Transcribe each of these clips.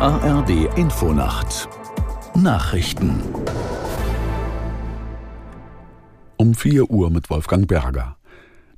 ARD Infonacht Nachrichten um 4 Uhr mit Wolfgang Berger.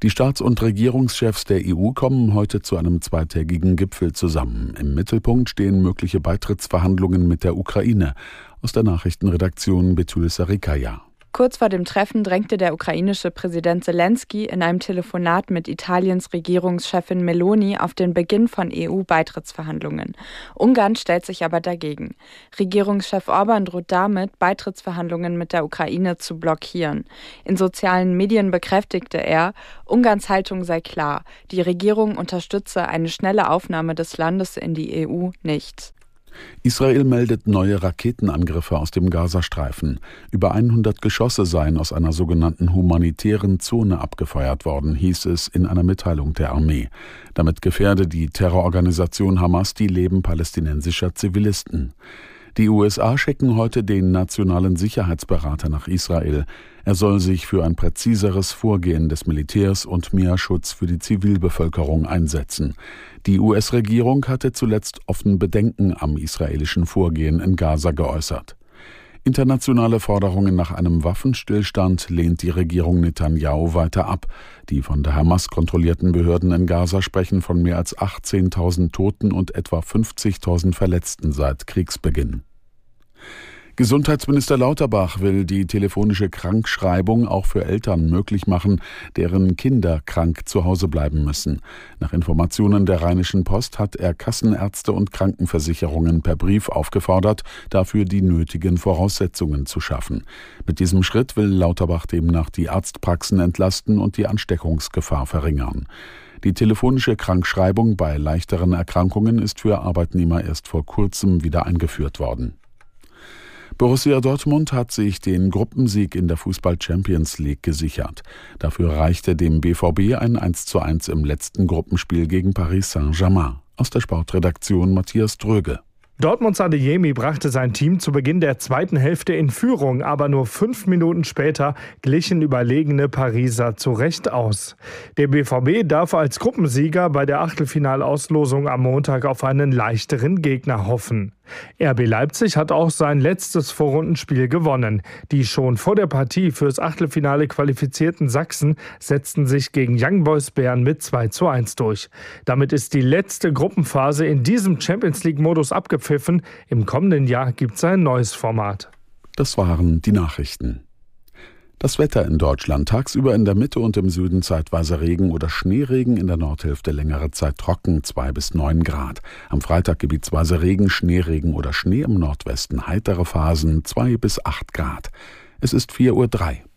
Die Staats- und Regierungschefs der EU kommen heute zu einem zweitägigen Gipfel zusammen. Im Mittelpunkt stehen mögliche Beitrittsverhandlungen mit der Ukraine. Aus der Nachrichtenredaktion Betul Sarikaya. Kurz vor dem Treffen drängte der ukrainische Präsident Zelensky in einem Telefonat mit Italiens Regierungschefin Meloni auf den Beginn von EU-Beitrittsverhandlungen. Ungarn stellt sich aber dagegen. Regierungschef Orban droht damit, Beitrittsverhandlungen mit der Ukraine zu blockieren. In sozialen Medien bekräftigte er, Ungarns Haltung sei klar, die Regierung unterstütze eine schnelle Aufnahme des Landes in die EU nicht. Israel meldet neue Raketenangriffe aus dem Gazastreifen. Über 100 Geschosse seien aus einer sogenannten humanitären Zone abgefeuert worden, hieß es in einer Mitteilung der Armee. Damit gefährde die Terrororganisation Hamas die Leben palästinensischer Zivilisten. Die USA schicken heute den nationalen Sicherheitsberater nach Israel. Er soll sich für ein präziseres Vorgehen des Militärs und mehr Schutz für die Zivilbevölkerung einsetzen. Die US-Regierung hatte zuletzt offen Bedenken am israelischen Vorgehen in Gaza geäußert. Internationale Forderungen nach einem Waffenstillstand lehnt die Regierung Netanyahu weiter ab. Die von der Hamas kontrollierten Behörden in Gaza sprechen von mehr als 18.000 Toten und etwa 50.000 Verletzten seit Kriegsbeginn. Gesundheitsminister Lauterbach will die telefonische Krankschreibung auch für Eltern möglich machen, deren Kinder krank zu Hause bleiben müssen. Nach Informationen der Rheinischen Post hat er Kassenärzte und Krankenversicherungen per Brief aufgefordert, dafür die nötigen Voraussetzungen zu schaffen. Mit diesem Schritt will Lauterbach demnach die Arztpraxen entlasten und die Ansteckungsgefahr verringern. Die telefonische Krankschreibung bei leichteren Erkrankungen ist für Arbeitnehmer erst vor kurzem wieder eingeführt worden. Borussia Dortmund hat sich den Gruppensieg in der Fußball Champions League gesichert. Dafür reichte dem BVB ein 1:1 im letzten Gruppenspiel gegen Paris Saint-Germain. Aus der Sportredaktion Matthias Dröge. Dortmunds Adeyemi brachte sein Team zu Beginn der zweiten Hälfte in Führung, aber nur fünf Minuten später glichen überlegene Pariser zurecht aus. Der BVB darf als Gruppensieger bei der Achtelfinalauslosung am Montag auf einen leichteren Gegner hoffen. RB Leipzig hat auch sein letztes Vorrundenspiel gewonnen. Die schon vor der Partie fürs Achtelfinale qualifizierten Sachsen setzten sich gegen Young Boys Bern mit 2 zu 1 durch. Damit ist die letzte Gruppenphase in diesem Champions League-Modus abgepfiffen. Im kommenden Jahr gibt es ein neues Format. Das waren die Nachrichten. Das Wetter in Deutschland tagsüber in der Mitte und im Süden zeitweise Regen oder Schneeregen, in der Nordhälfte längere Zeit trocken, 2 bis 9 Grad. Am Freitag gebietsweise Regen, Schneeregen oder Schnee im Nordwesten, heitere Phasen 2 bis 8 Grad. Es ist 4.03 Uhr.